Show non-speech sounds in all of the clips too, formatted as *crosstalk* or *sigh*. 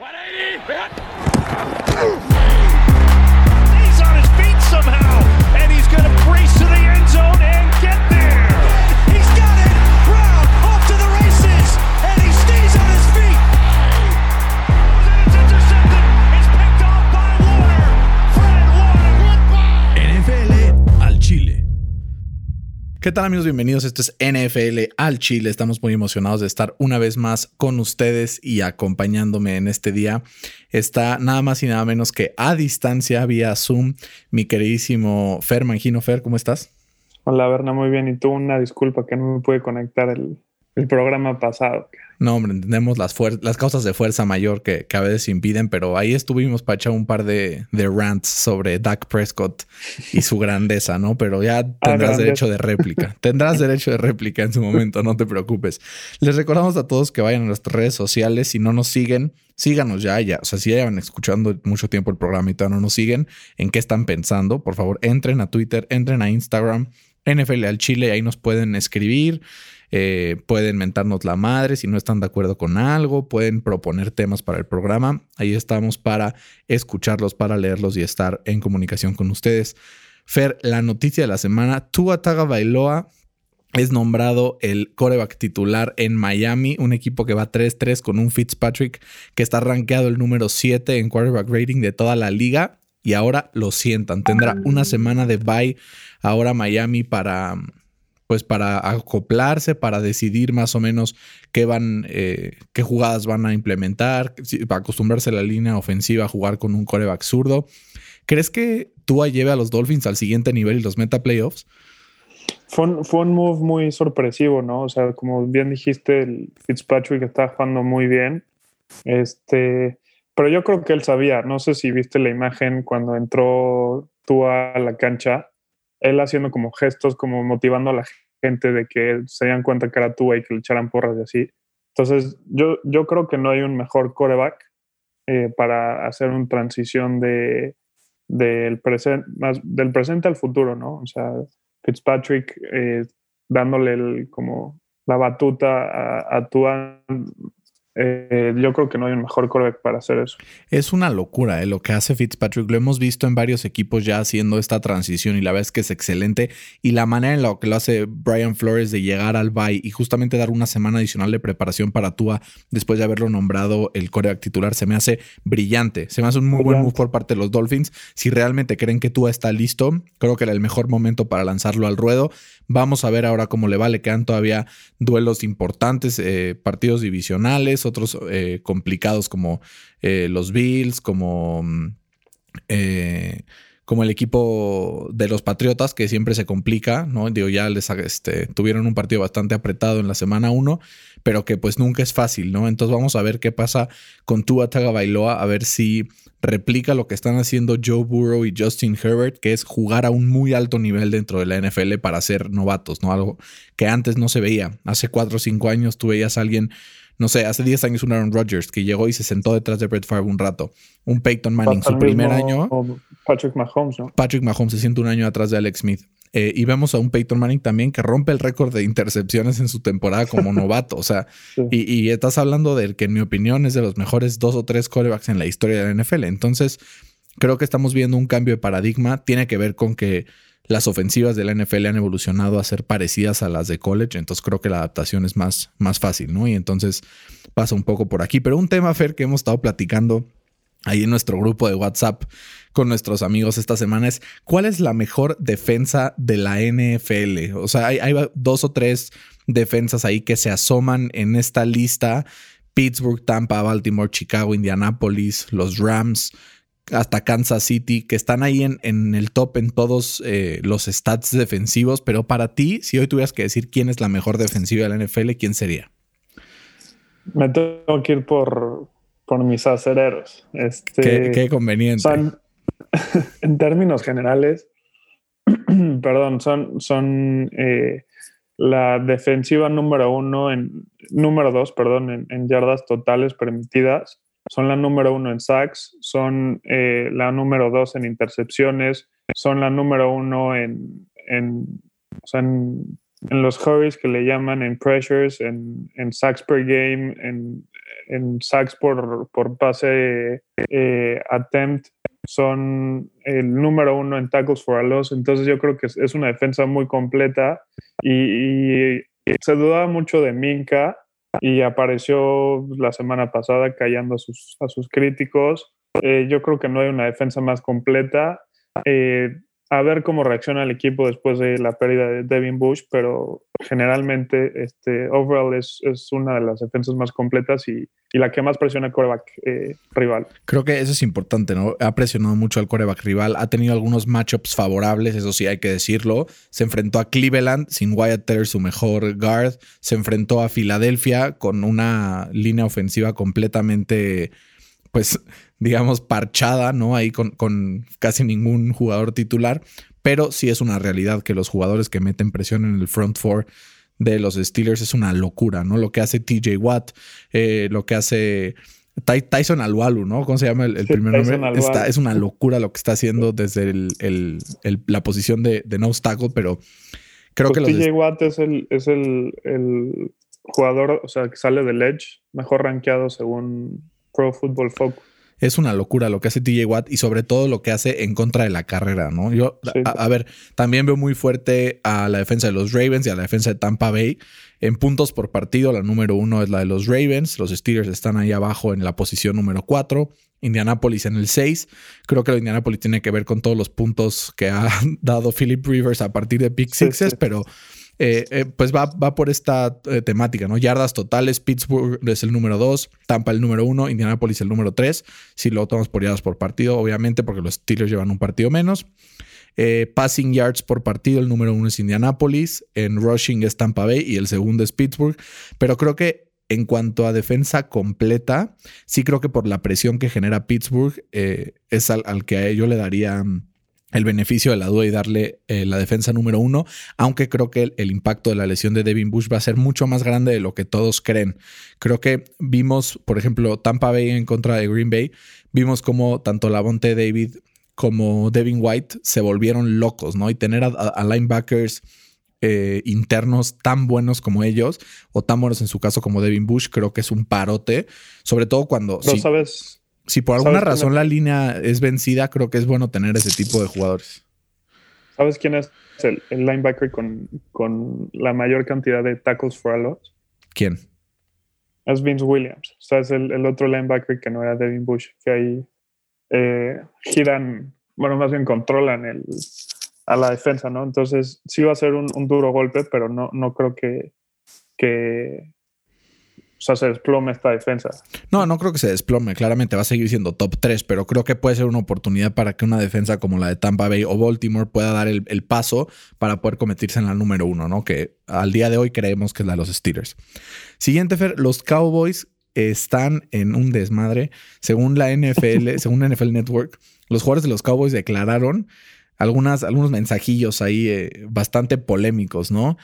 180! ¿Qué tal amigos? Bienvenidos. Esto es NFL al Chile. Estamos muy emocionados de estar una vez más con ustedes y acompañándome en este día. Está nada más y nada menos que a distancia vía Zoom mi queridísimo Fer Mangino. Fer, ¿cómo estás? Hola, Berna, muy bien. Y tú, una disculpa que no me pude conectar el, el programa pasado. No, hombre, entendemos las, las causas de fuerza mayor que, a veces impiden, pero ahí estuvimos para echar un par de, de rants sobre Dak Prescott y su grandeza, ¿no? Pero ya ah, tendrás derecho de réplica. tendrás derecho de réplica en su momento, no te preocupes. Les recordamos a todos que vayan a nuestras redes sociales. Si no nos siguen, síganos ya, ya. O sea, si ya llevan escuchando mucho tiempo el programa y todavía no nos siguen, ¿en qué están pensando? Por favor, entren a Twitter, entren a Instagram, NFL al Chile, ahí nos pueden escribir. Eh, pueden mentarnos la madre si no están de acuerdo con algo, pueden proponer temas para el programa. Ahí estamos para escucharlos, para leerlos y estar en comunicación con ustedes. Fer, la noticia de la semana, Tua Bailoa es nombrado el coreback titular en Miami, un equipo que va 3-3 con un Fitzpatrick que está rankeado el número 7 en quarterback rating de toda la liga y ahora lo sientan. Tendrá una semana de bye ahora Miami para pues para acoplarse, para decidir más o menos qué van, eh, qué jugadas van a implementar, para acostumbrarse a la línea ofensiva a jugar con un coreback zurdo. ¿Crees que Tua lleve a los Dolphins al siguiente nivel y los meta playoffs? Fue un, fue un move muy sorpresivo, ¿no? O sea, como bien dijiste, el Fitzpatrick está jugando muy bien. Este, pero yo creo que él sabía, no sé si viste la imagen cuando entró Tua a la cancha, él haciendo como gestos, como motivando a la gente de que se dieran cuenta que era tú y que le echaran porras y así. Entonces, yo, yo creo que no hay un mejor coreback eh, para hacer una transición de, del, más, del presente al futuro, ¿no? O sea, Fitzpatrick eh, dándole el, como la batuta a, a Tua eh, yo creo que no hay un mejor coreback para hacer eso. Es una locura eh, lo que hace Fitzpatrick. Lo hemos visto en varios equipos ya haciendo esta transición y la verdad es que es excelente. Y la manera en la que lo hace Brian Flores de llegar al bye y justamente dar una semana adicional de preparación para Tua después de haberlo nombrado el coreback titular se me hace brillante. Se me hace un muy buen move por parte de los Dolphins. Si realmente creen que Tua está listo, creo que era el mejor momento para lanzarlo al ruedo. Vamos a ver ahora cómo le va. Le quedan todavía duelos importantes, eh, partidos divisionales, otros eh, complicados como eh, los Bills, como, mm, como el equipo de los Patriotas, que siempre se complica, ¿no? Digo, ya les este, tuvieron un partido bastante apretado en la semana 1, pero que pues nunca es fácil, ¿no? Entonces vamos a ver qué pasa con Tua Tagovailoa, a ver si replica lo que están haciendo Joe Burrow y Justin Herbert, que es jugar a un muy alto nivel dentro de la NFL para ser novatos, ¿no? Algo que antes no se veía. Hace cuatro o cinco años tú veías a alguien, no sé, hace 10 años un Aaron Rodgers que llegó y se sentó detrás de Brett Favre un rato. Un Peyton Manning, su primer año. Patrick Mahomes, ¿no? Patrick Mahomes se siente un año atrás de Alex Smith. Eh, y vemos a un Peyton Manning también que rompe el récord de intercepciones en su temporada como *laughs* novato. O sea, y, estás hablando del que en mi opinión es de los mejores dos o tres corebacks en la historia de la NFL. Entonces, creo que estamos viendo un cambio de paradigma. Tiene que ver con que las ofensivas de la NFL han evolucionado a ser parecidas a las de college. Entonces, creo que la adaptación es más, más fácil, ¿no? Y entonces pasa un poco por aquí. Pero un tema, Fer, que hemos estado platicando ahí en nuestro grupo de WhatsApp con nuestros amigos esta semana es cuál es la mejor defensa de la NFL. O sea, hay, dos o tres defensas ahí que se asoman en esta lista. Pittsburgh, Tampa, Baltimore, Chicago, Indianapolis, los Rams, hasta Kansas City, que están ahí en, en el top en todos eh, los stats defensivos. Pero para ti, si hoy tuvieras que decir quién es la mejor defensiva de la NFL, ¿quién sería? Me tengo que ir por, por mis acereros. Este, qué, conveniente. *laughs* en términos generales, *clears throat* perdón, son, son eh, la defensiva número uno en número dos, perdón, en, yardas totales permitidas. Son la número uno en sacks, son eh, la número dos en intercepciones, son la número uno en, en, en, los hurries que le llaman, en pressures, en, en sacks per game, en en sacks por, por pase eh, attempt son el número uno en tackles for a loss. Entonces yo creo que es, una defensa muy completa y, se dudaba mucho de Minka y apareció la semana pasada callando a sus, a sus críticos. Eh, yo creo que no hay una defensa más completa. Eh, a ver cómo reacciona el equipo después de la pérdida de Devin Bush, pero generalmente este, overall es, es una de las defensas más completas y, y la que más presiona al coreback eh, rival. Creo que eso es importante, ¿no? Ha presionado mucho al coreback rival, ha tenido algunos matchups favorables, eso sí hay que decirlo. Se enfrentó a Cleveland sin Wyatt Teller, su mejor guard, se enfrentó a Filadelfia con una línea ofensiva completamente pues, digamos, parchada, ¿no? Ahí con, con casi ningún jugador titular, pero sí es una realidad que los jugadores que meten presión en el front four de los Steelers es una locura, ¿no? Lo que hace TJ Watt, eh, lo que hace Tyson Alwalu, ¿no? ¿Cómo se llama el, primer nombre? es una locura lo que está haciendo desde el, la posición de, de no tackle, pero creo que los TJ Watt es el, es el, jugador, o sea, que sale del edge, mejor rankeado según Pro Football Focus. Es una locura lo que hace TJ Watt y sobre todo lo que hace en contra de la carrera, ¿no? Yo, a, ver, también veo muy fuerte a la defensa de los Ravens y a la defensa de Tampa Bay. En puntos por partido, la número uno es la de los Ravens. Los Steelers están ahí abajo en la posición número cuatro. Indianapolis en el 6. Creo que lo de Indianapolis tiene que ver con todos los puntos que ha *laughs* dado Philip Rivers a partir de Pick Sixes, pero eh, eh, pues va, va, por esta eh, temática, ¿no? Yardas totales, Pittsburgh es el número 2, Tampa el número 1, Indianapolis el número 3. Si lo tomamos por yardas por partido, obviamente, porque los Steelers llevan un partido menos. passing yards por partido, el número 1 es Indianapolis, en rushing es Tampa Bay y el segundo es Pittsburgh. Pero creo que en cuanto a defensa completa, sí creo que por la presión que genera Pittsburgh, es al, al, que yo le daría el beneficio de la duda y darle eh, la defensa número uno, aunque creo que el, impacto de la lesión de Devin Bush va a ser mucho más grande de lo que todos creen. Creo que vimos, por ejemplo, Tampa Bay en contra de Green Bay, vimos como tanto Lavonte David como Devin White se volvieron locos, ¿no? Y tener a, linebackers eh, internos tan buenos como ellos, o tan buenos en su caso como Devin Bush, creo que es un parote, sobre todo cuando... No sabes si por alguna razón la línea es vencida, creo que es bueno tener ese tipo de jugadores. ¿Sabes quién es el, linebacker con, con, la mayor cantidad de tackles for a loss? ¿Quién? Es Vince Williams. O sea, es el, otro linebacker que no era Devin Bush, que ahí eh, giran, bueno, más bien controlan el, a la defensa, ¿no? Entonces sí va a ser un, un duro golpe, pero no, no creo que, que, o sea, se desplome esta defensa. No, no creo que se desplome. Claramente va a seguir siendo top 3, pero creo que puede ser una oportunidad para que una defensa como la de Tampa Bay o Baltimore pueda dar el, paso para poder convertirse en la número uno, ¿no? Que al día de hoy creemos que es la de los Steelers. Siguiente, Fer, los Cowboys están en un desmadre. Según la NFL, *laughs* según NFL Network, los jugadores de los Cowboys declararon algunas, algunos mensajillos ahí eh, bastante polémicos, ¿no?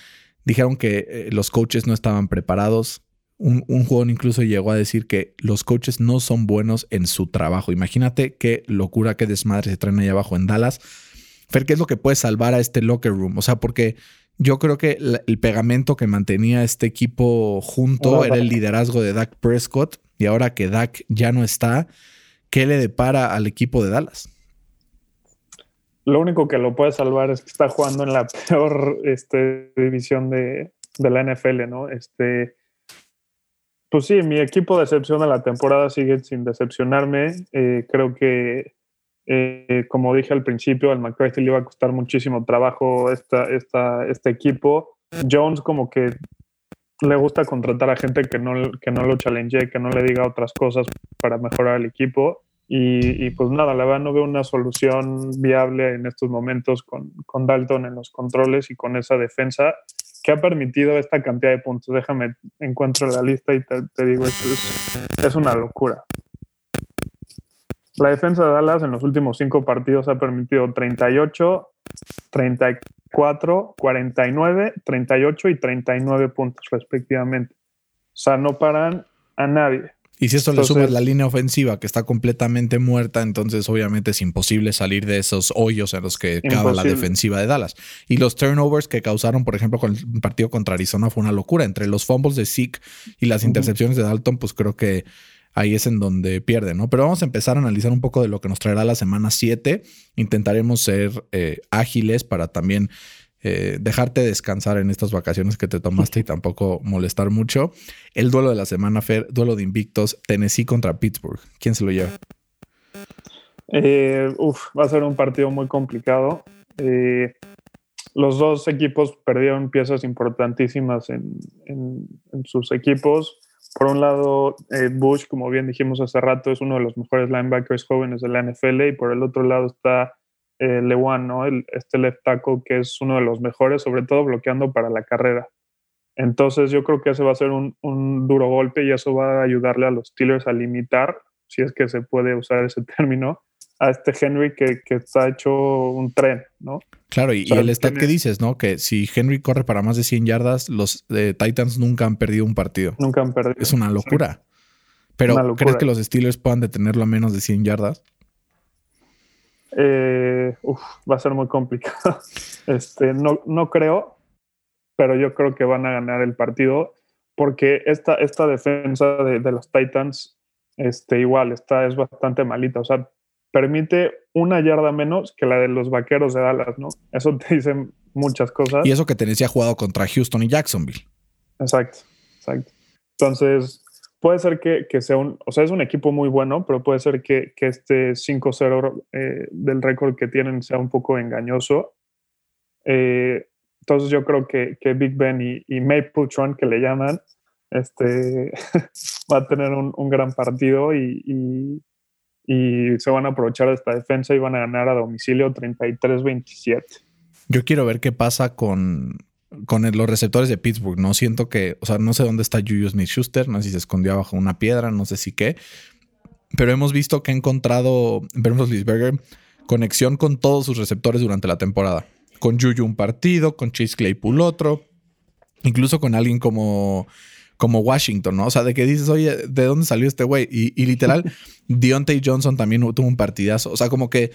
Dijeron que eh, los coaches no estaban preparados, un, jugador incluso llegó a decir que los coaches no son buenos en su trabajo. Imagínate qué locura, qué desmadre se traen ahí abajo en Dallas. Fer, ¿qué es lo que puede salvar a este locker room? O sea, porque yo creo que el pegamento que mantenía este equipo junto era el liderazgo de Dak Prescott. Y ahora que Dak ya no está, ¿qué le depara al equipo de Dallas? Lo único que lo puede salvar es que está jugando en la *laughs* peor este, división de, de la NFL, ¿no? Este pues sí, mi equipo de excepción de la temporada sigue sin decepcionarme. Eh, creo que, eh, como dije al principio, al McCarthy le iba a costar muchísimo trabajo esta, esta, este equipo. Jones como que le gusta contratar a gente que no, que no lo challenge, que no le diga otras cosas para mejorar el equipo. Y, pues nada, la verdad no veo una solución viable en estos momentos con, con Dalton en los controles y con esa defensa. ¿Qué ha permitido esta cantidad de puntos? Déjame, encuentro la lista y te, digo, esto es, una locura. La defensa de Dallas en los últimos cinco partidos ha permitido 38, 34, 49, 38 y 39 puntos respectivamente. O sea, no paran a nadie. Y si esto le sumas la línea ofensiva que está completamente muerta, entonces obviamente es imposible salir de esos hoyos en los que acaba la defensiva de Dallas. Y los turnovers que causaron, por ejemplo, con el partido contra Arizona fue una locura. Entre los fumbles de Zeke y las intercepciones de Dalton, pues creo que ahí es en donde pierde, ¿no? Pero vamos a empezar a analizar un poco de lo que nos traerá la semana 7. Intentaremos ser eh, ágiles para también eh, dejarte descansar en estas vacaciones que te tomaste y tampoco molestar mucho. El duelo de la semana, Fer, duelo de invictos, Tennessee contra Pittsburgh. ¿Quién se lo lleva? Eh, va a ser un partido muy complicado. Eh, los dos equipos perdieron piezas importantísimas en, sus equipos. Por un lado, Bush, como bien dijimos hace rato, es uno de los mejores linebackers jóvenes de la NFL y por el otro lado está eh, Lewan, ¿no? El, este left tackle que es uno de los mejores, sobre todo bloqueando para la carrera. Entonces yo creo que ese va a ser un, duro golpe y eso va a ayudarle a los Steelers a limitar, si es que se puede usar ese *laughs* término, a este Henry que, está hecho un tren, ¿no? Claro, y, el stat que dices, ¿no? Que si Henry corre para más de 100 yardas, los eh, Titans nunca han perdido un partido. Nunca han perdido. Es una locura. Pero, ¿crees que los Steelers puedan detenerlo a menos de 100 yardas? Eh, va a ser muy complicado. *laughs* Este, no, no creo, pero yo creo que van a ganar el partido porque esta, esta defensa de, los Titans, este, igual, está, es bastante malita. O sea, permite una yarda menos que la de los vaqueros de Dallas, ¿no? Eso te dicen muchas cosas. Y eso que Tennessee ha jugado contra Houston y Jacksonville. Exacto, exacto. Entonces, puede ser que, sea un, o sea, es un equipo muy bueno, pero puede ser que, este 5-0 eh, del récord que tienen sea un poco engañoso. Eh, entonces yo creo que, Big Ben y, y Mapletron, que le llaman, este, *laughs* va a tener un, gran partido y, y, se van a aprovechar de esta defensa y van a ganar a domicilio 33-27. Yo quiero ver qué pasa con, con los receptores de Pittsburgh, no siento que, o sea, no sé dónde está Julius Smith Schuster, no sé si se escondió bajo una piedra, no sé si qué, pero hemos visto que ha encontrado Bernard Lisberger conexión con todos sus receptores durante la temporada. Con Juju un partido, con Chase Claypool otro, incluso con alguien como, como Washington, ¿no? O sea, de que dices, oye, ¿de dónde salió este güey? Y, y literal, *laughs* Deontay Johnson también tuvo un partidazo. O sea, como que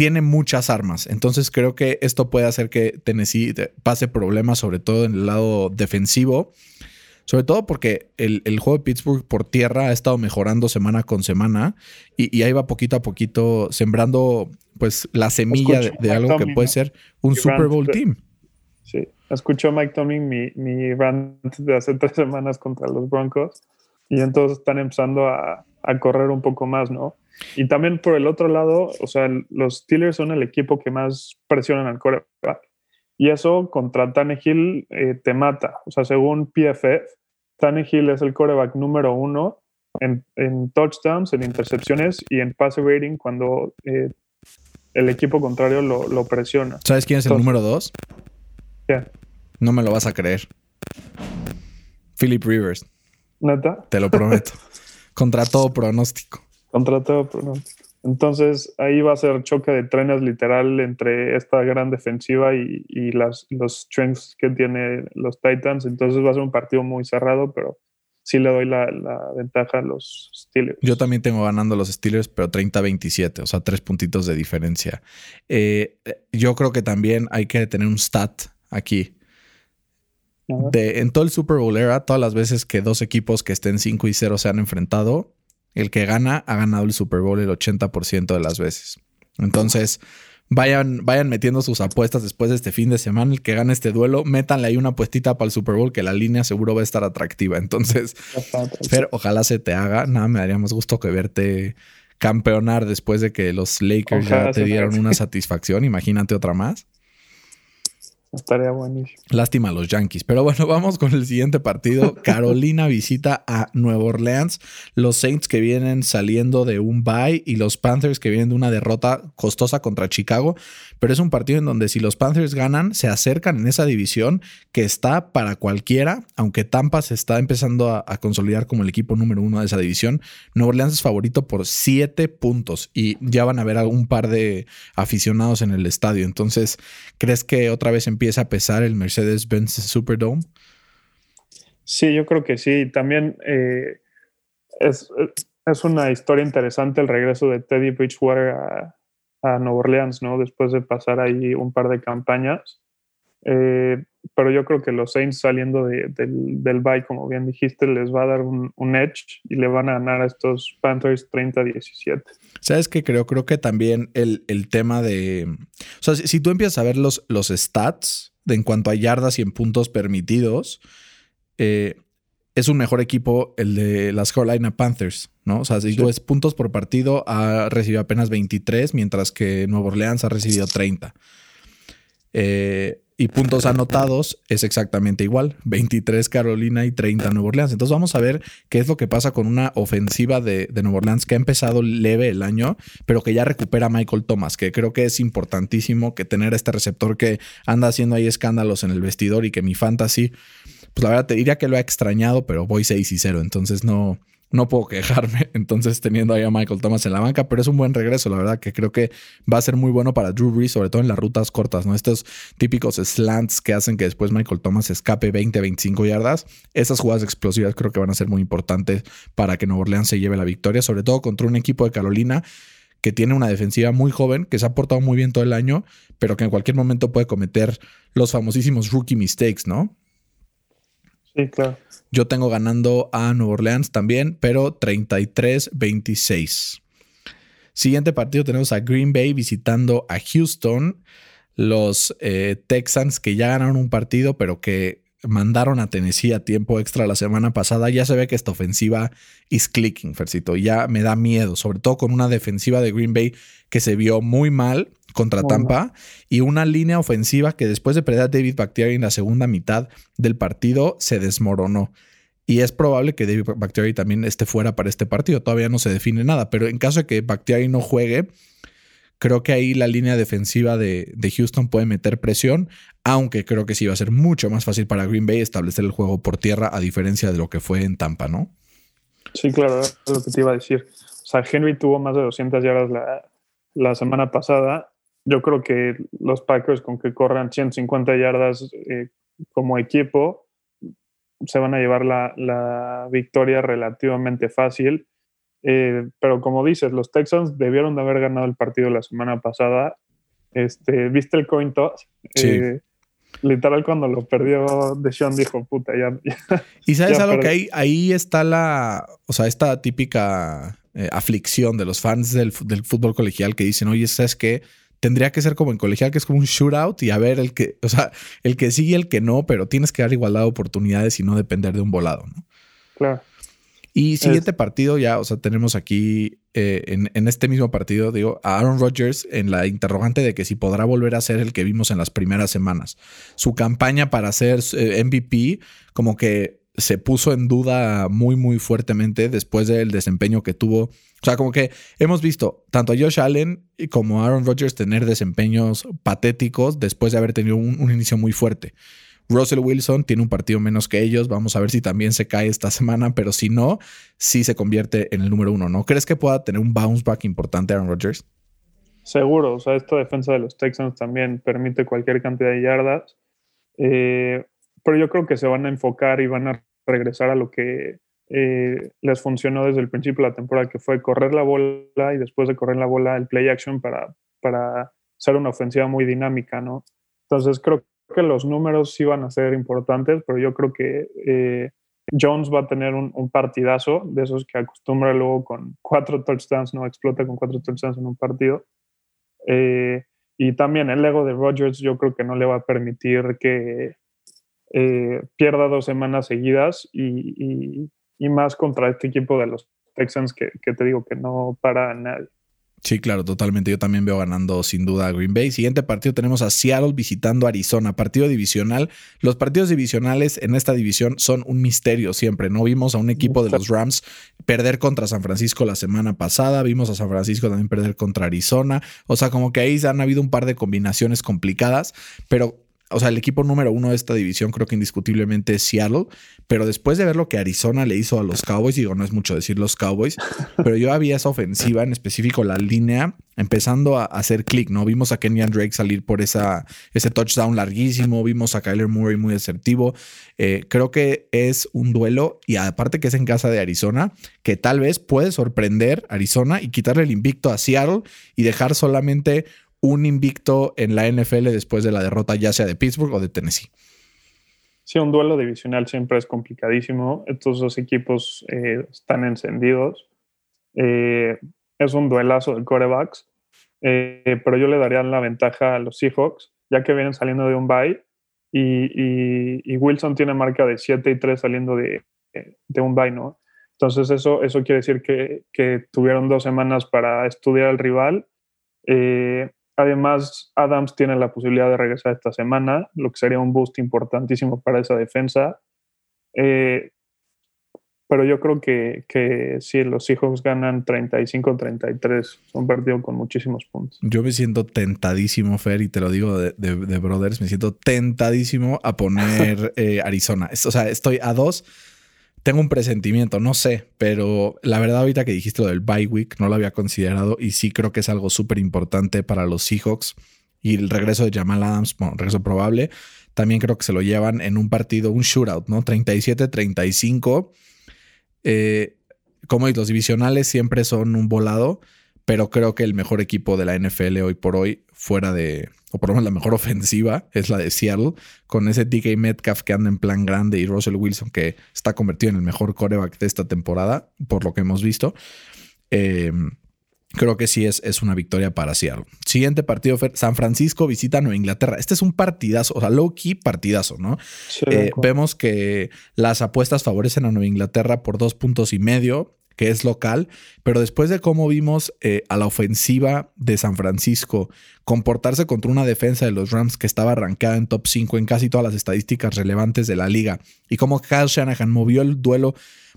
tiene muchas armas. Entonces creo que esto puede hacer que Tennessee pase problemas, sobre todo en el lado defensivo. Sobre todo porque el, juego de Pittsburgh por tierra ha estado mejorando semana con semana y, ahí va poquito a poquito sembrando pues la semilla de, algo que puede ser un Super Bowl team. Sí, escuchó Mike Tomlin mi, mi rant de hace tres semanas contra los Broncos y entonces están empezando a, a correr un poco más, ¿no? Y también por el otro lado, o sea, los Steelers son el equipo que más presionan al coreback. Y eso contra Tannehill eh, te mata. O sea, según PFF, Tannehill es el coreback número uno en, touchdowns, en intercepciones y en pass rating cuando eh, el equipo contrario lo, presiona. ¿Sabes quién es el número dos? ¿Qué? No me lo vas a creer. Philip Rivers. ¿Neta? Te lo prometo. *laughs* Contra todo pronóstico. Contra todo pronóstico. Entonces ahí va a ser choque de trenes literal entre esta gran defensiva y, las, los strengths que tiene los Titans. Entonces va a ser un partido muy cerrado, pero sí le doy la, ventaja a los Steelers. Yo también tengo ganando los Steelers, pero 30-27, o sea, tres puntitos de diferencia. Eh, yo creo que también hay que tener un stat aquí. De, en todo el Super Bowl era, todas las veces que dos equipos que estén 5 y 0 se han enfrentado, el que gana ha ganado el Super Bowl el 80% de las veces. Entonces, vayan, vayan metiendo sus apuestas después de este fin de semana. El que gane este duelo, métanle ahí una apuestita para el Super Bowl, que la línea seguro va a estar atractiva. Entonces, Fer, ojalá se te haga. Nada, me daría más gusto que verte campeonar después de que los Lakers ya te dieron una satisfacción. Imagínate otra más. Estaría buenísimo. Lástima a los Yankees. Pero bueno, *laughs* vamos con el siguiente partido. *laughs* Carolina visita a Nueva Orleans. Los Saints que vienen saliendo de un bye y los Panthers que vienen de una derrota costosa contra Chicago. Pero es un partido en donde si los Panthers ganan, se acercan en esa división que está para cualquiera. Aunque Tampa se está empezando a, consolidar como el equipo número uno de esa división. Nueva Orleans es favorito por siete puntos y ya van a ver un par de aficionados en el estadio. Entonces, ¿crees que otra vez empieza a pesar el Mercedes-Benz Superdome? Sí, yo creo que sí. También eh, es, es una historia interesante el regreso de Teddy Bridgewater a, a Nueva Orleans, ¿no? Después de pasar ahí un par de campañas. Eh, pero yo creo que los Saints saliendo del, del bye, como bien dijiste, les va a dar un, edge y le van a ganar a estos Panthers 30-17. ¿Sabes qué creo? Creo que también el, tema de... O sea, si, tú empiezas a ver los, los stats de en cuanto a yardas y en puntos permitidos, eh, es un mejor equipo el de las Carolina Panthers, ¿no? O sea, si tú ves puntos por partido, ha recibido apenas 23, mientras que Nueva Orleans ha recibido 30. Eh, y puntos anotados es exactamente igual, 23 Carolina y 30 Nueva Orleans. Entonces vamos a ver qué es lo que pasa con una ofensiva de, de Nueva Orleans que ha empezado leve el año, pero que ya recupera Michael Thomas, que creo que es importantísimo que tener este receptor que anda haciendo ahí escándalos en el vestidor y que mi fantasy pues la verdad te diría que lo he extrañado, pero voy 6 y 0, entonces no, no puedo quejarme. *laughs* Entonces, teniendo ahí a Michael Thomas en la banca, pero es un buen regreso, la verdad, que creo que va a ser muy bueno para Drew Brees, sobre todo en las rutas cortas, ¿no? Estos típicos slants que hacen que después Michael Thomas escape 20, 25 yardas. Esas jugadas explosivas creo que van a ser muy importantes para que Nuevo Orleans se lleve la victoria, sobre todo contra un equipo de Carolina que tiene una defensiva muy joven, que se ha portado muy bien todo el año, pero que en cualquier momento puede cometer los famosísimos rookie mistakes, ¿no? Sí, claro. Yo tengo ganando a Nueva Orleans también, pero 33-26. Siguiente partido tenemos a Green Bay visitando a Houston. Los eh, Texans que ya ganaron un partido, pero que mandaron a Tennessee a tiempo extra la semana pasada. Ya se ve que esta ofensiva is clicking, Fercito. Ya me da miedo, sobre todo con una defensiva de Green Bay que se vio muy mal contra Tampa y una línea ofensiva que después de perder a David Bakhtiari en la segunda mitad del partido se desmoronó. Y es probable que David Bakhtiari también esté fuera para este partido. Todavía no se define nada, pero en caso de que Bakhtiari no juegue, creo que ahí la línea defensiva de, Houston puede meter presión, aunque creo que sí va a ser mucho más fácil para Green Bay establecer el juego por tierra, a diferencia de lo que fue en Tampa, ¿no? Sí, claro, es lo que te iba a decir. O sea, Henry tuvo más de 200 yardas la, la semana pasada yo creo que los Packers con que corran 150 yardas eh, como equipo se van a llevar la, victoria relativamente fácil. Eh, pero como dices, los Texans debieron de haber ganado el partido la semana pasada. Este, ¿Viste el coin toss? Eh, literal, cuando lo perdió Deshaun dijo, puta, ya. y sabes algo que ahí, ahí está la, o sea, esta típica aflicción de los fans del, del, fútbol colegial que dicen, oye, ¿sabes qué? tendría que ser como en colegial, que es como un shootout y a ver el que, o sea, el que sí y el que no, pero tienes que dar igualdad de oportunidades y no depender de un volado, ¿no? Claro. Y siguiente partido ya, o sea, tenemos aquí eh, en, este mismo partido, digo, a Aaron Rodgers en la interrogante de que si podrá volver a ser el que vimos en las primeras semanas. Su campaña para ser eh, MVP, como que se puso en duda muy, muy fuertemente después del desempeño que tuvo. O sea, como que hemos visto tanto a Josh Allen como a Aaron Rodgers tener desempeños patéticos después de haber tenido un, inicio muy fuerte. Russell Wilson tiene un partido menos que ellos. Vamos a ver si también se cae esta semana, pero si no, sí se convierte en el número uno, ¿no? ¿Crees que pueda tener un bounce back importante Aaron Rodgers? Seguro, o sea, esta defensa de los Texans también permite cualquier cantidad de yardas. Eh, pero yo creo que se van a enfocar y van a regresar a lo que eh, les funcionó desde el principio de la temporada, que fue correr la bola y después de correr la bola el play action para, para ser una ofensiva muy dinámica, ¿no? Entonces creo que los números sí van a ser importantes, pero yo creo que eh, Jones va a tener un, partidazo de esos que acostumbra luego con cuatro touchdowns, no explota con cuatro touchdowns en un partido. Eh, y también el ego de Rodgers yo creo que no le va a permitir que, eh, pierda dos semanas seguidas y, más contra este equipo de los Texans que, te digo que no para nadie. Sí, claro, totalmente. Yo también veo ganando sin duda a Green Bay. Siguiente partido tenemos a Seattle visitando Arizona, partido divisional. Los partidos divisionales en esta división son un misterio siempre. No vimos a un equipo de los Rams perder contra San Francisco la semana pasada, vimos a San Francisco también perder contra Arizona. O sea, como que ahí han habido un par de combinaciones complicadas, pero o sea, el equipo número uno de esta división creo que indiscutiblemente es Seattle, pero después de ver lo que Arizona le hizo a los Cowboys, digo, no es mucho decir los Cowboys, *laughs* pero yo había esa ofensiva, en específico la línea, empezando a hacer clic, ¿no? Vimos a Kenyan Drake salir por esa, ese touchdown larguísimo, vimos a Kyler Murray muy asertivo. Eh, creo que es un duelo y aparte que es en casa de Arizona, que tal vez puede sorprender a Arizona y quitarle el invicto a Seattle y dejar solamente un invicto en la NFL después de la derrota ya sea de Pittsburgh o de Tennessee. Sí, un duelo divisional siempre es complicadísimo. Estos dos equipos eh, están encendidos. Eh, es un duelazo de corebacks, eh, pero yo le daría la ventaja a los Seahawks, ya que vienen saliendo de un bye y, Wilson tiene marca de 7 y 3 saliendo de, un bye, ¿no? Entonces eso, eso quiere decir que, tuvieron dos semanas para estudiar al rival. Además, Adams tiene la posibilidad de regresar esta semana, lo que sería un boost importantísimo para esa defensa. Eh, pero yo creo que, que si los Seahawks ganan 35-33, un partido con muchísimos puntos. Yo me siento tentadísimo, Fer, y te lo digo de, de, Brothers, me siento tentadísimo a poner *laughs* eh, Arizona. O sea, estoy a dos tengo un presentimiento, no sé, pero la verdad ahorita que dijiste lo del bye week no lo había considerado y sí creo que es algo súper importante para los Seahawks y el regreso de Jamal Adams, bueno, regreso probable, también creo que se lo llevan en un partido, un shootout, ¿no? 37-35. Eh, como los divisionales siempre son un volado, pero creo que el mejor equipo de la NFL hoy por hoy, fuera de, o por lo menos la mejor *laughs* ofensiva, es la de Seattle, con ese DK Metcalf que anda en plan grande y Russell Wilson que está convertido en el mejor coreback de esta temporada, por lo que hemos visto. Em, creo que sí es, es, una victoria para Seattle. Siguiente partido, San Francisco visita Nueva Inglaterra. Este es un partidazo, o sea, low key partidazo, ¿no? Eh, vemos que las apuestas favorecen a Nueva Inglaterra por dos puntos y medio que es local, pero después de cómo vimos eh, a la ofensiva de San Francisco comportarse contra una defensa de los Rams que estaba arrancada en top 5 en casi todas las estadísticas relevantes de la liga, y cómo Kyle Shanahan movió el duelo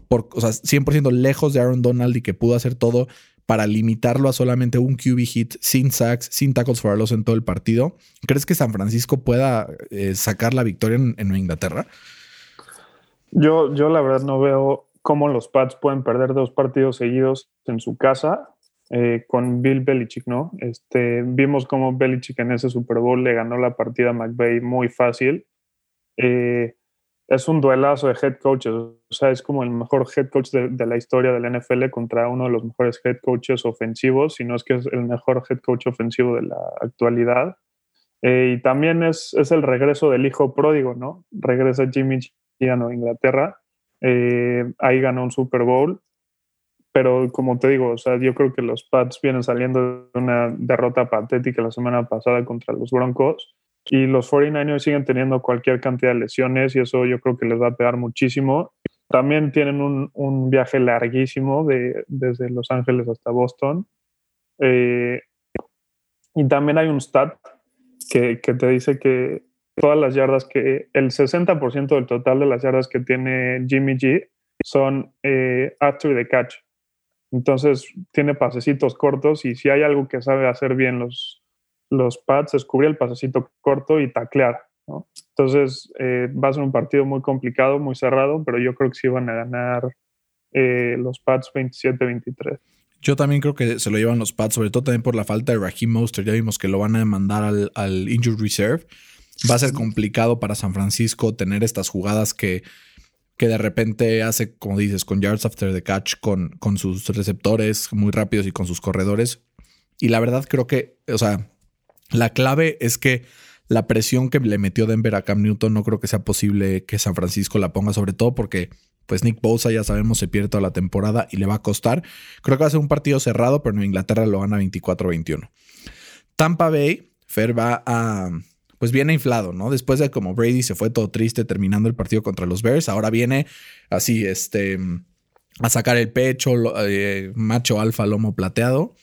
por, o sea, 100% lejos de Aaron Donald y que pudo hacer todo para limitarlo a solamente un QB hit, sin sacks, sin tackles for en todo el partido. ¿Crees que San Francisco pueda eh, sacar la victoria en, en Inglaterra? Yo, yo la verdad no veo cómo los Pats pueden perder dos partidos seguidos en su casa eh, con Bill Belichick, ¿no? Este, vimos cómo Belichick en ese Super Bowl le ganó la partida a McVay muy fácil. Eh, es un duelazo de head coaches, o sea, es como el mejor head coach de, la historia del NFL contra uno de los mejores head coaches ofensivos, si no es que es el mejor head coach ofensivo de la actualidad. Eh, y también es, es, el regreso del hijo pródigo, ¿no? Regresa Jimmy G a Inglaterra eh, ahí ganó un Super Bowl. Pero como te digo, o sea, yo creo que los Pats vienen saliendo de una derrota patética la semana pasada contra los Broncos y los 49ers siguen teniendo cualquier cantidad de lesiones y eso yo creo que les va a pegar muchísimo. También tienen un, viaje larguísimo de, desde Los Ángeles hasta Boston. Eh, y también hay un stat que, que te dice que todas las yardas que, el 60% del total de las yardas que tiene Jimmy G son eh, after the catch. Entonces tiene pasecitos cortos y si hay algo que sabe hacer bien los, los pads es cubrir el pasecito corto y taclear. Entonces eh, va a ser un partido muy complicado, muy cerrado, pero yo creo que sí van a ganar eh, los pads 27-23. Yo también creo que se lo llevan los pads, sobre todo también por la falta de Raheem Monster. Ya vimos que lo van a mandar al, al Injured Reserve va a ser complicado para San Francisco tener estas jugadas que, que de repente hace, como dices, con yards after the catch, con, con sus receptores muy rápidos y con sus corredores. Y la verdad creo que, o sea, la clave es que la presión que le metió Denver a Cam Newton no creo que sea posible que San Francisco la ponga, sobre todo porque pues Nick Bosa ya sabemos se pierde toda la temporada y le va a costar. Creo que va a ser un partido cerrado, pero en Inglaterra lo gana 24-21. Tampa Bay, Fer va a pues viene inflado, ¿no? Después de como Brady se fue todo triste terminando el partido contra los Bears, ahora viene así, este, a sacar el pecho, eh, macho alfa, lomo plateado,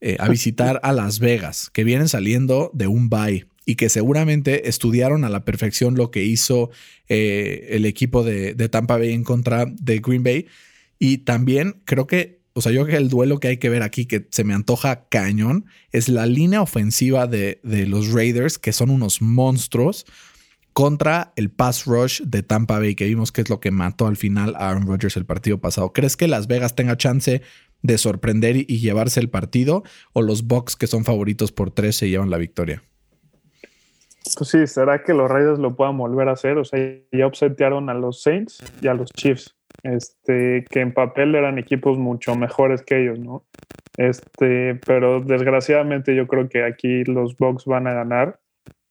eh, a visitar a Las Vegas, que vienen saliendo de un bye y que seguramente estudiaron a la perfección lo que hizo eh, el equipo de, de Tampa Bay en contra de Green Bay. Y también creo que o sea, yo creo que el duelo que hay que ver aquí, que se me antoja cañón, es la línea ofensiva de, los Raiders, que son unos monstruos, contra el pass rush de Tampa Bay, que vimos que es lo que mató al final a Aaron Rodgers el partido pasado. ¿Crees que Las Vegas tenga chance de sorprender y, llevarse el partido, o los Bucks que son favoritos por tres se llevan la victoria. Pues sí, ¿será que los Raiders lo puedan volver a hacer? O sea, ya obsetearon a los Saints y a los Chiefs, este, que en papel eran equipos mucho mejores que ellos, ¿no? Este, pero desgraciadamente yo creo que aquí los Bucks van a ganar.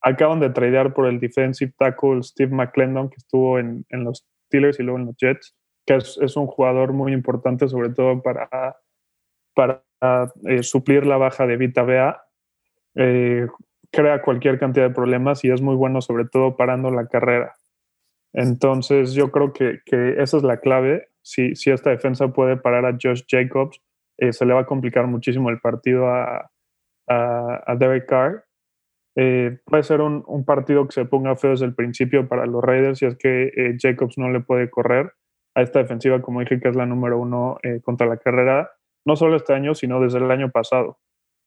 Acaban de tradear por el defensive tackle Steve McClendon, que estuvo en, los Steelers y luego en los Jets, que es, un jugador muy importante, sobre todo para, para eh, suplir la baja de Vita Bea. Eh, crea cualquier cantidad de problemas y es muy bueno, sobre todo parando la carrera. Entonces, yo creo que, esa es la clave. Si, esta defensa puede parar a Josh Jacobs, eh, se le va a complicar muchísimo el partido a, a, Derek Carr. Eh, puede ser un, partido que se ponga feo desde el principio para los Raiders si es que eh, Jacobs no le puede correr a esta defensiva, como dije, que es la número uno contra la carrera, no solo este año, sino desde el año pasado.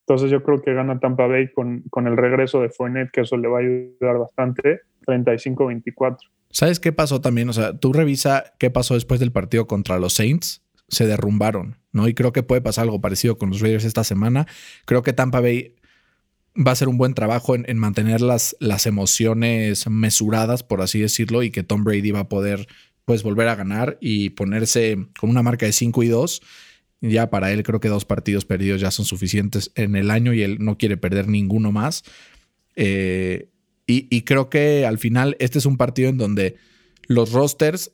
Entonces yo creo que gana Tampa Bay con, con el regreso de Fournette, que eso le va a ayudar bastante, 35-24. ¿Sabes qué pasó también? O sea, tú revisa qué pasó después del partido contra los Saints se derrumbaron, ¿no? Y creo que puede pasar algo parecido con los Raiders esta semana. Creo que Tampa Bay va a hacer un buen trabajo en, mantener las, las, emociones mesuradas, por así decirlo, y que Tom Brady va a poder pues volver a ganar y ponerse con una marca de 5 y 2. Ya para él creo que dos partidos perdidos ya son suficientes en el año y él no quiere perder ninguno más. Eh, y, creo que al final este es un partido en donde los rosters,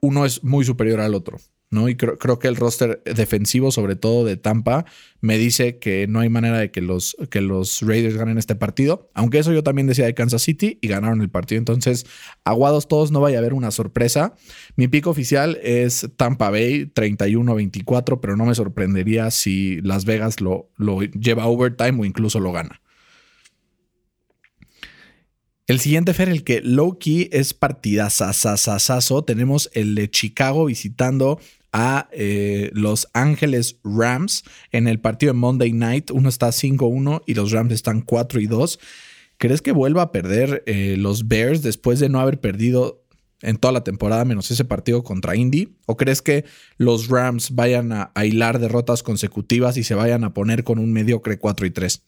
uno es muy superior al otro. ¿no? Y creo, que el roster defensivo, sobre todo de Tampa, me dice que no hay manera de que los, que los Raiders ganen este partido. Aunque eso yo también decía de Kansas City y ganaron el partido. Entonces, aguados todos, no vaya a haber una sorpresa. Mi pico oficial es Tampa Bay 31-24, pero no me sorprendería si Las Vegas lo, lo lleva overtime o incluso lo gana. El siguiente, Fer, el que low key es partidazazazazazo. Tenemos el de Chicago visitando a eh, Los Ángeles Rams en el partido de Monday Night. Uno está 5-1 y los Rams están 4 2. ¿Crees que vuelva a perder eh, los Bears después de no haber perdido en toda la temporada menos ese partido contra Indy? ¿O crees que los Rams vayan a, a hilar derrotas consecutivas y se vayan a poner con un mediocre 4 y 3?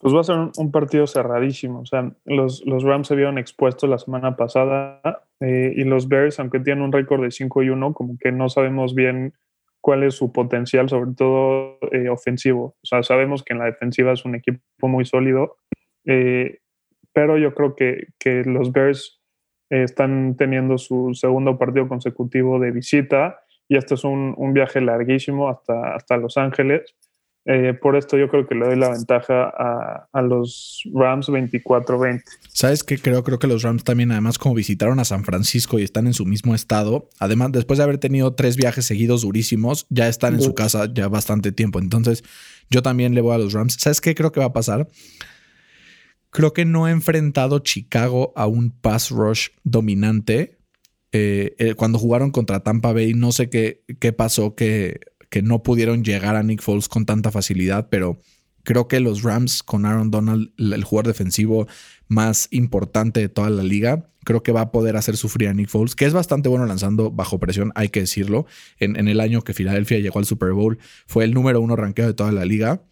Pues va a ser un, partido cerradísimo. O sea, los, los, Rams se vieron expuestos la semana pasada eh, y los Bears, aunque tienen un récord de 5 y 1, como que no sabemos bien cuál es su potencial, sobre todo eh, ofensivo. O sea, sabemos que en la defensiva es un equipo muy sólido, eh, pero yo creo que, que los Bears están teniendo su segundo partido consecutivo de visita y este es un, un viaje larguísimo hasta, hasta Los Ángeles. Eh, por esto yo creo que le doy la ventaja a, los Rams 24-20. ¿Sabes qué? Creo, creo que los Rams también, además, como visitaron a San Francisco y están en su mismo estado, además, después de haber tenido tres viajes seguidos durísimos, ya están en su casa ya bastante tiempo. Entonces, yo también le voy a los Rams. ¿Sabes qué creo que va a pasar? Creo que no ha enfrentado Chicago a un pass rush dominante. Eh, eh, cuando jugaron contra Tampa Bay, no sé qué, qué pasó, que que no pudieron llegar a Nick Foles con tanta facilidad, pero creo que los Rams con Aaron Donald, el jugador defensivo más importante de toda la liga, creo que va a poder hacer sufrir a Nick Foles, que es bastante bueno lanzando bajo presión, hay que decirlo. En, el año que Filadelfia llegó al Super Bowl, fue el número uno rankeado de toda la liga.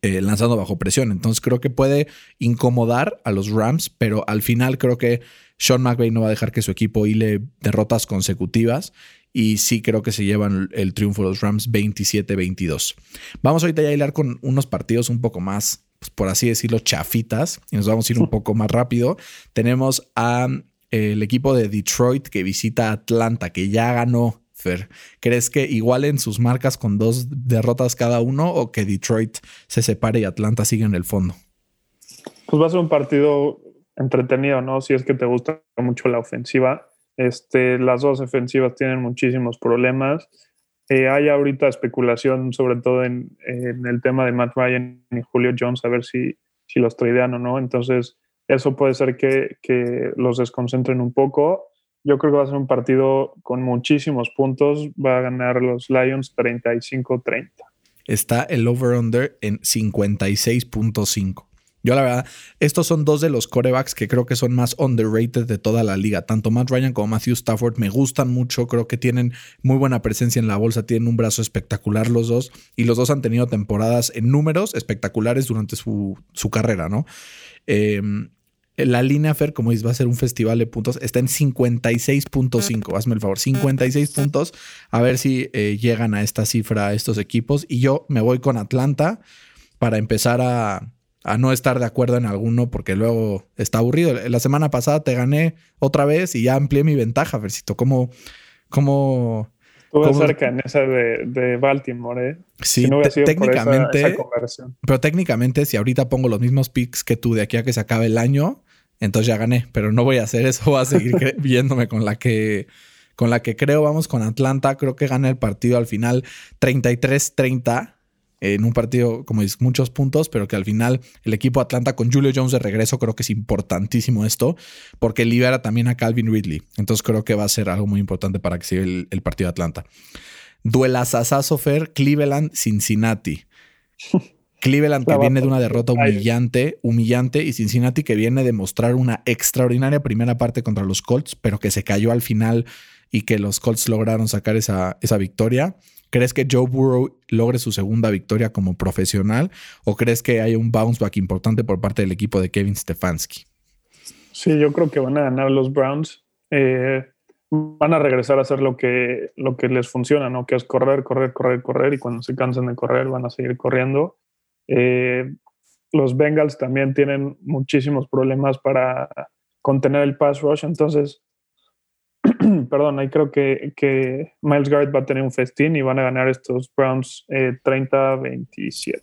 Eh, lanzando bajo presión. Entonces creo que puede incomodar a los Rams, pero al final creo que Sean McVay no va a dejar que su equipo hile derrotas consecutivas y sí creo que se llevan el triunfo los Rams 27-22. Vamos ahorita ya a hilar con unos partidos un poco más, pues, por así decirlo, chafitas y nos vamos a ir un *laughs* poco más rápido. Tenemos a el equipo de Detroit que visita Atlanta, que ya ganó. Fer, ¿crees que igualen sus marcas con dos derrotas cada uno o que Detroit se separe y Atlanta siga en el fondo? Pues va a ser un partido entretenido, ¿no? Si es que te gusta mucho la ofensiva. Este, las dos ofensivas tienen muchísimos problemas. Eh, hay ahorita especulación, sobre todo en, el tema de Matt Ryan y Julio Jones, a ver si, si los tradean o no. Entonces, eso puede ser que, que, los desconcentren un poco. Yo creo que va a ser un partido con muchísimos puntos. Va a ganar los Lions 35-30. Está el over-under en 56.5. Yo la verdad, estos son dos de los corebacks que creo que son más underrated de toda la liga. Tanto Matt Ryan como Matthew Stafford me gustan mucho, creo que tienen muy buena presencia en la bolsa, tienen un brazo espectacular los dos y los dos han tenido temporadas en números espectaculares durante su, su carrera, ¿no? Eh, la línea Fer, como dices, va a ser un festival de puntos, está en 56.5. Hazme el favor, 56 puntos. A ver si eh, llegan a esta cifra estos equipos. Y yo me voy con Atlanta para empezar a, no estar de acuerdo en alguno, porque luego está aburrido. La semana pasada te gané otra vez y ya amplié mi ventaja, Fercito. ¿Cómo, cómo, Estuve cerca en esa de, Baltimore, ¿eh? Sí, técnicamente. pero técnicamente, si ahorita pongo los mismos picks que tú de aquí a que se acabe el año, entonces ya gané, pero no voy a hacer eso, voy a seguir *laughs* viéndome con la que con la que creo vamos con Atlanta, creo que gana el partido al final 33-30 en un partido como dices muchos puntos, pero que al final el equipo Atlanta con Julio Jones de regreso creo que es importantísimo esto porque libera también a Calvin Ridley. Entonces creo que va a ser algo muy importante para que siga el, partido de Atlanta. Duela Fer, Cleveland, Cincinnati. *laughs* Cleveland que viene de una derrota humillante, humillante, y Cincinnati que viene de mostrar una extraordinaria primera parte contra los Colts, pero que se cayó al final y que los Colts lograron sacar esa, esa victoria. ¿Crees que Joe Burrow logre su segunda victoria como profesional o crees que hay un bounce back importante por parte del equipo de Kevin Stefanski? Sí, yo creo que van a ganar los Browns. Eh, van a regresar a hacer lo que, lo que les funciona, ¿no? Que es correr, correr, correr, correr y cuando se cansan de correr van a seguir corriendo. Eh, los Bengals también tienen muchísimos problemas para contener el pass rush, entonces, *clears throat* perdón, ahí creo que, que, Miles Garrett va a tener un festín y van a ganar estos Browns 30-27. Eh,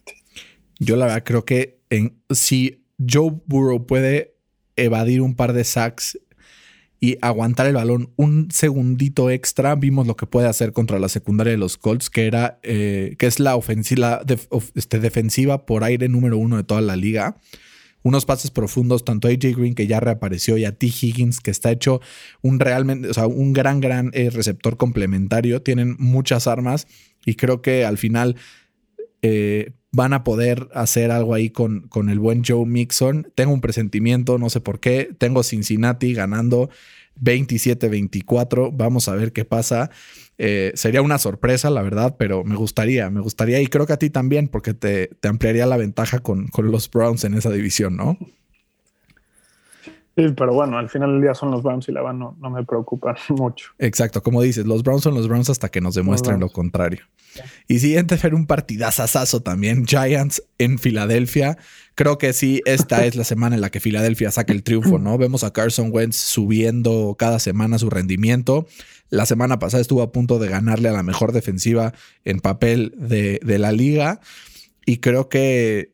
Yo la verdad creo que en, si Joe Burrow puede evadir un par de sacks y aguantar el balón un segundito extra, vimos lo que puede hacer contra la secundaria de los Colts, que era eh, que es la ofensiva este, defensiva por aire número uno de toda la liga. Unos pases profundos, tanto a AJ Green, que ya reapareció, y a T. Higgins, que está hecho un realmente, o sea, un gran, gran eh, receptor complementario. Tienen muchas armas y creo que al final eh, van a poder hacer algo ahí con, con el buen Joe Mixon. Tengo un presentimiento, no sé por qué. Tengo Cincinnati ganando 27-24. Vamos a ver qué pasa. Eh, sería una sorpresa, la verdad, pero me gustaría, me gustaría y creo que a ti también, porque te, te ampliaría la ventaja con, con los Browns en esa división, ¿no? Sí, pero bueno, al final del día son los Browns y la van no, no me preocupan *laughs* mucho. Exacto, como dices, los Browns son los Browns hasta que nos demuestren lo contrario. Y siguiente fue un partidazazazo también, Giants en Filadelfia. Creo que sí, esta es la semana en la que Filadelfia saca el triunfo, ¿no? Vemos a Carson Wentz subiendo cada semana su rendimiento. La semana pasada estuvo a punto de ganarle a la mejor defensiva en papel de, de la liga. Y creo que,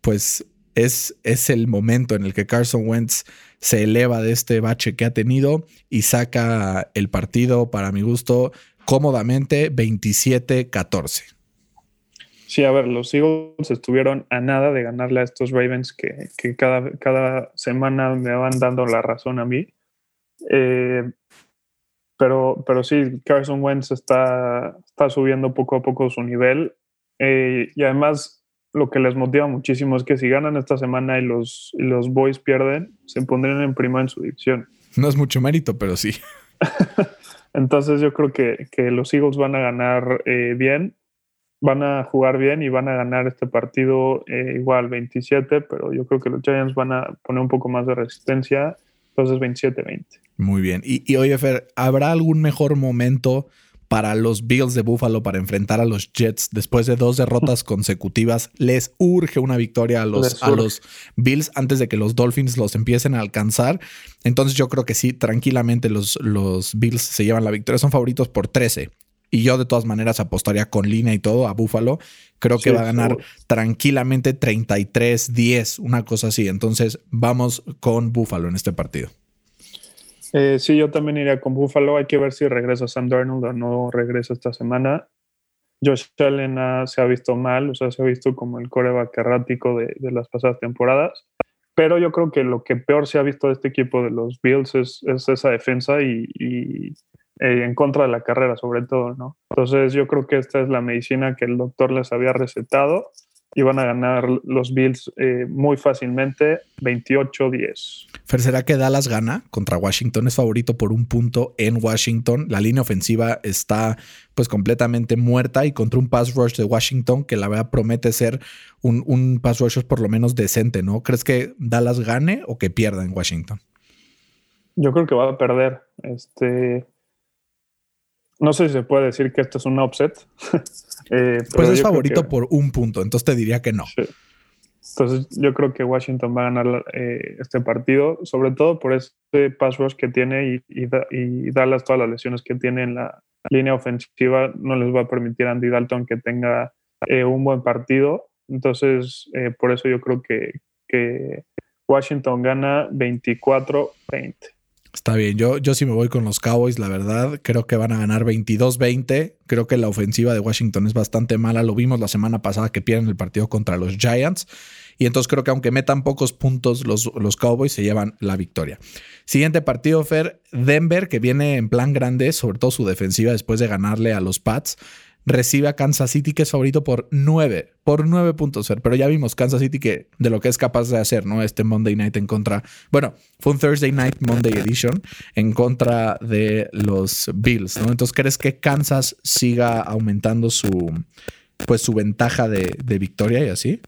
pues, es, es el momento en el que Carson Wentz se eleva de este bache que ha tenido y saca el partido, para mi gusto, cómodamente 27-14. Sí, a ver, los Eagles estuvieron a nada de ganarle a estos Ravens que, cada, cada, semana me van dando la razón a mí. Eh, pero, pero sí, Carson Wentz está, está subiendo poco a poco su nivel. Eh, y además lo que les motiva muchísimo es que si ganan esta semana y los, los Boys pierden, se pondrían en prima en su división. No es mucho mérito, pero sí. *laughs* Entonces yo creo que, los Eagles van a ganar eh, bien, van a jugar bien y van a ganar este partido eh, igual 27, pero yo creo que los Giants van a poner un poco más de resistencia, entonces 27-20. Muy bien. Y, y oye, Fer, ¿habrá algún mejor momento? Para los Bills de Buffalo para enfrentar a los Jets después de dos derrotas consecutivas. Les urge una victoria a los, a los Bills antes de que los Dolphins los empiecen a alcanzar. Entonces yo creo que sí, tranquilamente los, los Bills se llevan la victoria. Son favoritos por 13. Y yo de todas maneras apostaría con línea y todo a Buffalo. Creo que va a ganar tranquilamente 33-10, una cosa así. Entonces vamos con Buffalo en este partido. Eh, sí, yo también iría con Buffalo. Hay que ver si regresa Sam Darnold o no regresa esta semana. Josh Allen se ha visto mal, o sea, se ha visto como el coreback errático de, las pasadas temporadas. Pero yo creo que lo que peor se ha visto de este equipo de los Bills es, esa defensa y, eh, en contra de la carrera, sobre todo, ¿no? Entonces yo creo que esta es la medicina que el doctor les había recetado y van a ganar los Bills eh, muy fácilmente, 28-10. Fer, ¿será que Dallas gana contra Washington? Es favorito por un punto en Washington. La línea ofensiva está pues completamente muerta y contra un pass rush de Washington que la verdad promete ser un, un pass rush por lo menos decente, ¿no? ¿Crees que Dallas gane o que pierda en Washington? Yo creo que va a perder. Este, no sé si se puede decir que esto es un upset. *laughs* eh, pues es favorito por un punto, entonces te diría que no. Entonces yo creo que Washington va a ganar eh, este partido, sobre todo por ese pass rush que tiene y, y, Dallas, todas las lesiones que tiene en la línea ofensiva, no les va a permitir a Andy Dalton que tenga eh, un buen partido. Entonces, eh, por eso yo creo que, que Washington gana 24-20. Está bien, yo, yo sí me voy con los Cowboys, la verdad. Creo que van a ganar 22-20. Creo que la ofensiva de Washington es bastante mala. Lo vimos la semana pasada que pierden el partido contra los Giants. Y entonces creo que aunque metan pocos puntos, los, los Cowboys se llevan la victoria. Siguiente partido, Fer. Denver, que viene en plan grande, sobre todo su defensiva después de ganarle a los Pats recibe a Kansas City, que es favorito por 9, por 9 puntos, pero ya vimos Kansas City que de lo que es capaz de hacer, ¿no? Este Monday Night en contra, bueno, fue un Thursday Night Monday Edition en contra de los Bills, ¿no? Entonces, ¿crees que Kansas siga aumentando su, pues, su ventaja de, de victoria y así?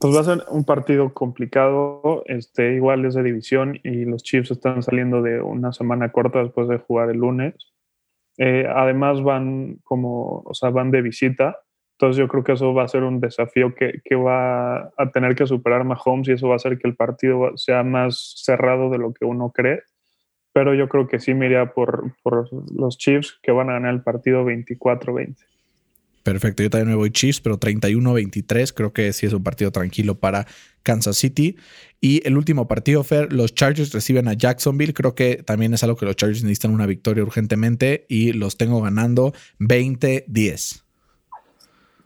Pues va a ser un partido complicado, este, igual es de división y los Chiefs están saliendo de una semana corta después de jugar el lunes. Eh, además van como, o sea, van de visita. Entonces yo creo que eso va a ser un desafío que, que, va a tener que superar Mahomes y eso va a hacer que el partido sea más cerrado de lo que uno cree. Pero yo creo que sí me por, por los Chiefs que van a ganar el partido 24-20. Perfecto, yo también me voy Chiefs, pero 31-23 creo que sí es un partido tranquilo para Kansas City. Y el último partido, Fer, los Chargers reciben a Jacksonville. Creo que también es algo que los Chargers necesitan una victoria urgentemente y los tengo ganando 20-10.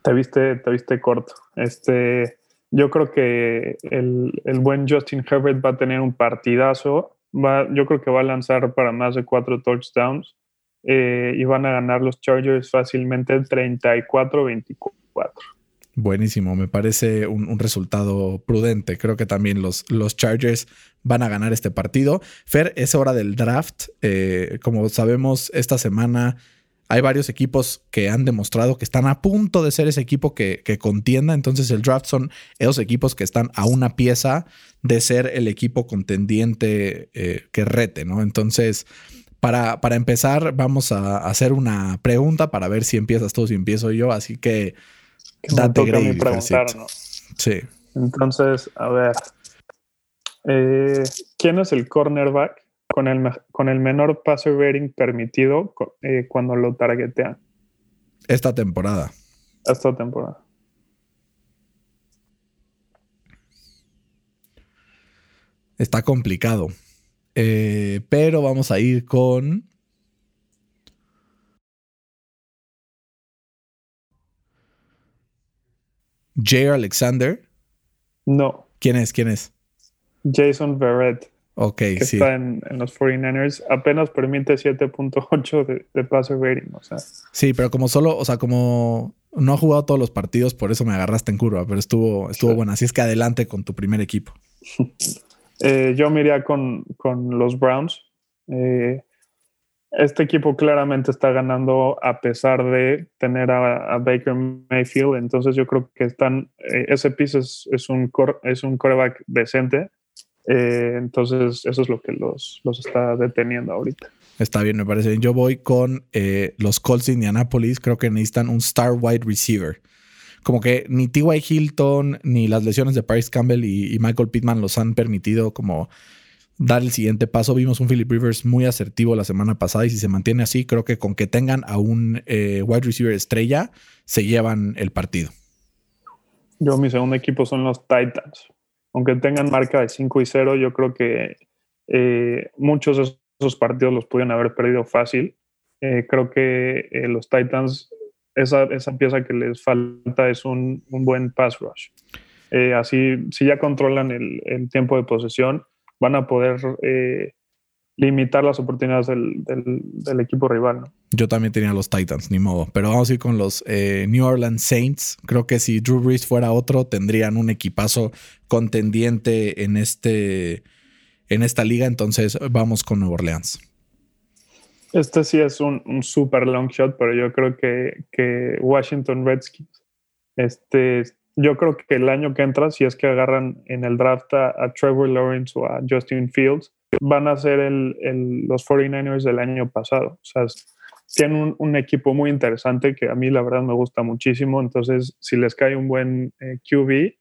Te viste, te viste corto. Este, yo creo que el, el, buen Justin Herbert va a tener un partidazo. Va, yo creo que va a lanzar para más de cuatro touchdowns eh, y van a ganar los Chargers fácilmente 34-24. Buenísimo, me parece un, resultado prudente. Creo que también los, los, Chargers van a ganar este partido. Fer, es hora del draft. Eh, como sabemos, esta semana hay varios equipos que han demostrado que están a punto de ser ese equipo que, contienda. Entonces el draft son esos equipos que están a una pieza de ser el equipo contendiente eh, que rete, ¿no? Entonces para, para, empezar, vamos a hacer una pregunta para ver si empiezas tú si empiezo yo. Así que, date Grady. Sí. Entonces, a ver. Eh, ¿Quién es el cornerback con el, con el menor passer rating permitido eh, cuando lo targetean? Esta temporada. Esta temporada. Está complicado. Eh, pero vamos a ir con. J. Alexander. No. ¿Quién es? ¿Quién es? Jason Verrett. Ok, que Está en, los 49ers. Apenas permite 7.8 de, de passer rating. O sea. Sí, pero como solo, o sea, como no ha jugado todos los partidos, por eso me agarraste en curva, pero estuvo, estuvo bueno. Así es que adelante con tu primer equipo. *laughs* Eh, yo me iría con, los Browns. Eh, este equipo claramente está ganando a pesar de tener a, Baker Mayfield, entonces yo creo que están, eh, ese piso es, un es un coreback decente, entonces eso es lo que los, los está deteniendo ahorita. Está bien, me parece bien. Yo voy con los Colts de Indianapolis, creo que necesitan un star wide receiver como que ni T.Y. Hilton ni las lesiones de Paris Campbell y, Michael Pittman los han permitido como dar el siguiente paso. Vimos un Philip Rivers muy asertivo la semana pasada y si se mantiene así, creo que con que tengan a un eh, wide receiver estrella, se llevan el partido. Yo, mi segundo equipo son los Titans. Aunque tengan marca de 5 y 0, yo creo que eh, muchos de esos partidos los pudieron haber perdido fácil. Eh, creo que los Titans esa, pieza que les falta es un, buen pass rush. Eh, así, si ya controlan el, tiempo de posesión, van a poder eh, limitar las oportunidades del, equipo rival. Yo también tenía los Titans, ni modo. Pero vamos a ir con los eh, New Orleans Saints. Creo que si Drew Brees fuera otro, tendrían un equipazo contendiente en, este, en esta liga. Entonces vamos con Nueva Orleans. Este sí es un, super long shot, pero yo creo que, que Washington Redskins este, yo creo que el año que entra, si es que agarran en el draft a, Trevor Lawrence o a Justin Fields, van a ser el, los 49ers del año pasado. O sea, tienen un, equipo muy interesante que a mí la verdad me gusta muchísimo. Entonces, si les cae un buen eh, QB,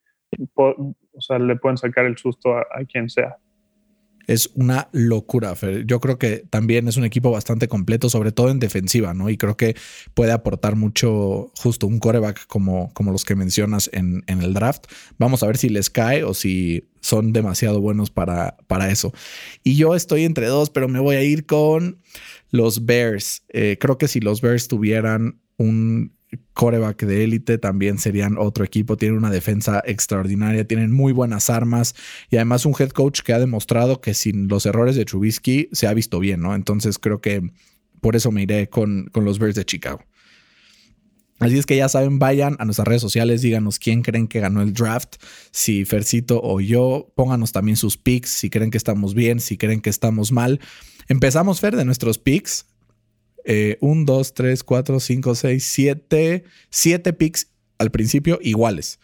o sea, le pueden sacar el susto a quien sea es una locura. Yo creo que también es un equipo bastante completo, sobre todo en defensiva, ¿no? Y creo que puede aportar mucho justo un coreback como, como los que mencionas en, en, el draft. Vamos a ver si les cae o si son demasiado buenos para, para eso. Y yo estoy entre dos, pero me voy a ir con los Bears. Eh, creo que si los Bears tuvieran un coreback de élite, también serían otro equipo. Tienen una defensa extraordinaria, tienen muy buenas armas y además un head coach que ha demostrado que sin los errores de Trubisky se ha visto bien, ¿no? Entonces creo que por eso me iré con, con los Bears de Chicago. Así es que ya saben, vayan a nuestras redes sociales, díganos quién creen que ganó el draft, si Fercito o yo, pónganos también sus picks, si creen que estamos bien, si creen que estamos mal. Empezamos, Fer, de nuestros picks. 1, 2, 3, 4, 5, 6, 7, 7 picks al principio iguales.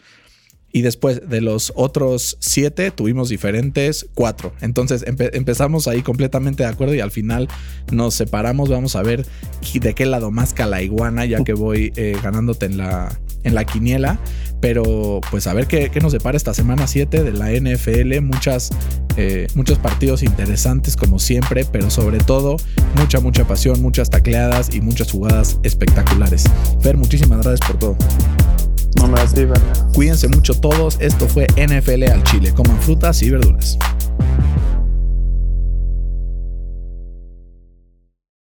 Y después de los otros siete tuvimos diferentes cuatro. Entonces empezamos ahí completamente de acuerdo y al final nos separamos. Vamos a ver de qué lado más la iguana, ya que voy eh, ganándote en la, en la quiniela. Pero pues a ver qué, nos separa esta semana 7 de la NFL. Muchas, eh, muchos partidos interesantes como siempre, pero sobre todo mucha, mucha pasión, muchas tacleadas y muchas jugadas espectaculares. Fer, muchísimas gracias por todo. No me Cuídense mucho todos. Esto fue NFL al Chile. Coman frutas y verduras.